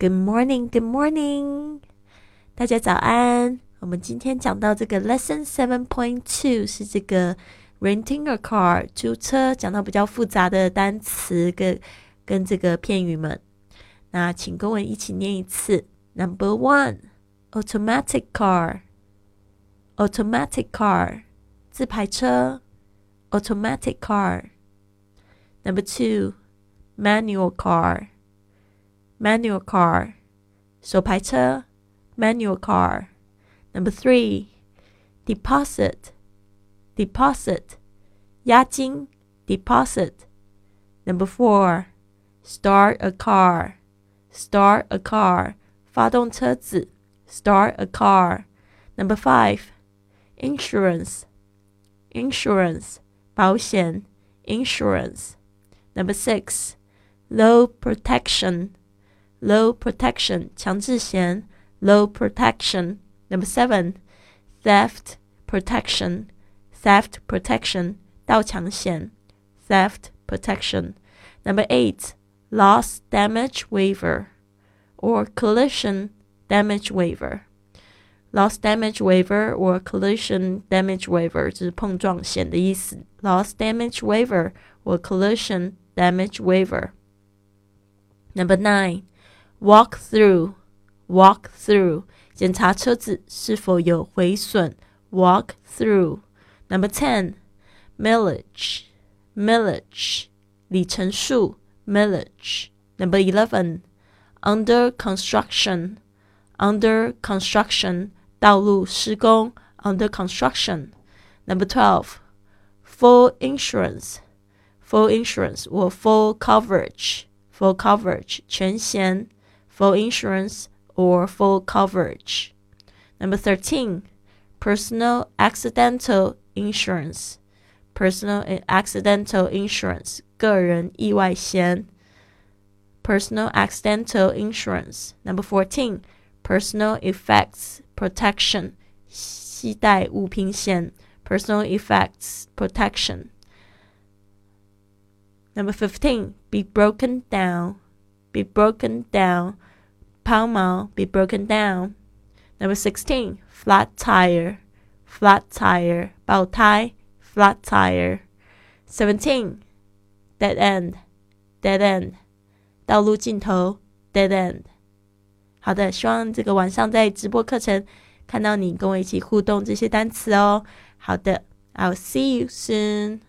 Good morning, Good morning，大家早安。我们今天讲到这个 Lesson Seven Point Two 是这个 renting a car 租车，讲到比较复杂的单词跟跟这个片语们。那请跟我一起念一次。Number one, automatic car, automatic car，自排车，automatic car。Number two, manual car, manual car，手排车，manual car。Number three, deposit, deposit, 押金 deposit. Number four, start a car, start a car, 发动车子 start a car. Number five, insurance, insurance, 保险 insurance. Number six, low protection, low protection, 强制险 low protection. Number seven, theft protection, theft protection, 盗抢险 theft protection. Number eight, loss damage waiver or collision damage waiver. Loss damage waiver or collision damage waiver 就是碰撞险的意思。Loss damage waiver or collision damage waiver. Number nine, walk through, walk through 检查车子是否有毁损。Walk through. Number ten, millage, millage 里程数 millage. Number eleven, under construction, under construction 道路施工 under construction. Number twelve, full insurance, full insurance or full coverage, full coverage 全险 full insurance or full coverage. Number 13, personal accidental insurance. Personal accidental insurance, 个人意外险 personal accidental insurance. Number 14, personal effects protection, 携带物品险 personal effects protection. Number 15, be broken down, be broken down, 抛锚 be broken down. Number 16, flat tire, flat tire, 爆胎 flat tire. 17, dead end, dead end, 道路尽头 dead end. 好的，希望这个晚上在直播课程看到你跟我一起互动这些单词哦。好的，I'll see you soon.